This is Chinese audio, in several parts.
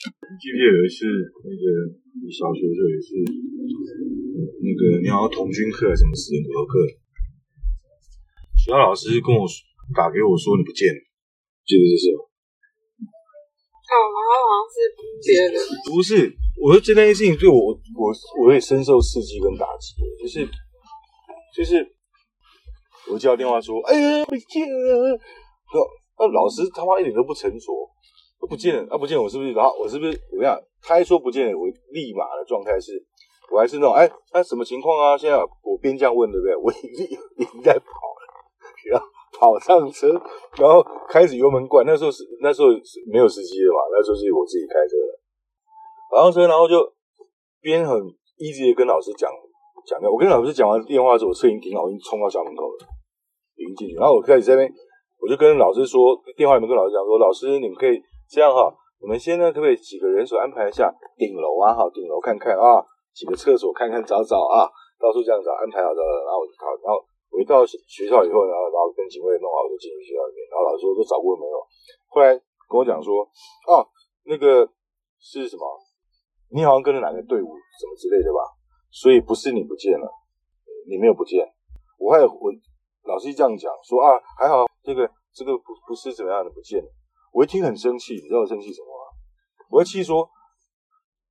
你记不记得有一次那个你小学的时候也是那个你好像童军课什么实验骨头课，学校老师跟我说打给我说你不见了，记得这事吗？哦，然后好像是别人，不是，我说这件事情对我我我也深受刺激跟打击，就是就是我接到电话说，哎呀不见了，那那老师他妈一点都不沉着，都不见了，啊不见了，我是不是？然后我是不是怎么样？他一说不见了，我立马的状态是，我还是那种哎，那什么情况啊？现在我边这样问，对不对？我已经已经在跑了，然后跑上车，然后开始油门灌。那时候是那时候是没有司机的嘛，那时候是我自己开车的。跑上车，然后就边很 easy 的跟老师讲讲。我跟老师讲完电话之后，我车已经停好，已经冲到校门口了，已经进去。然后我开始在那边，我就跟老师说，电话里面跟老师讲说，老师你们可以这样哈，我们先呢可不可以几个人手安排一下顶楼啊哈，顶楼看看啊，几个厕所看看找找啊，到处这样找安排好找找，然后我就好，然后。我一到学校以后，然后然后跟警卫弄好，我就进去学校里面。然后老师说都找过没有？后来跟我讲说，哦，那个是什么？你好像跟着哪个队伍什么之类的吧？所以不是你不见了，你没有不见。我还我老师这样讲说啊，还好这个这个不不是怎么样的不见了。我一听很生气，你知道我生气什么吗？我会气说，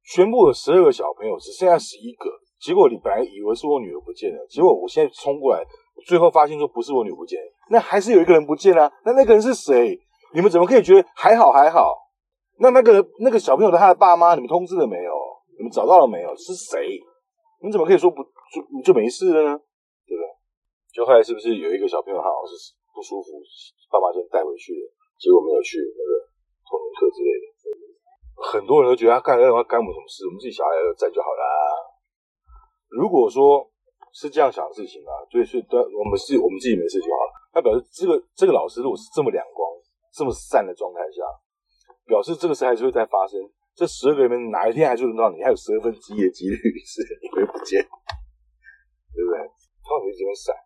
全部有十二个小朋友，只剩下十一个。结果你本来以为是我女儿不见了，结果我现在冲过来。最后发现说不是我女儿不见，那还是有一个人不见啊？那那个人是谁？你们怎么可以觉得还好还好？那那个那个小朋友的他的爸妈，你们通知了没有？你们找到了没有？是谁？你怎么可以说不就就没事了呢？对不对？就后来是不是有一个小朋友好像是不舒服，爸妈先带回去了，结果没有去那个童年课之类的。很多人都觉得他干任何干我们什么事，我们自己小孩在就好了。如果说。是这样想的事情啊，所以是对，我们是我们自己没事就好了。那表示这个这个老师如果是这么两光、这么善的状态下，表示这个事还是会再发生。这十二个里面哪一天还是轮到你，还有十二分之一的几率是你会不见，对不对？他往你这边闪。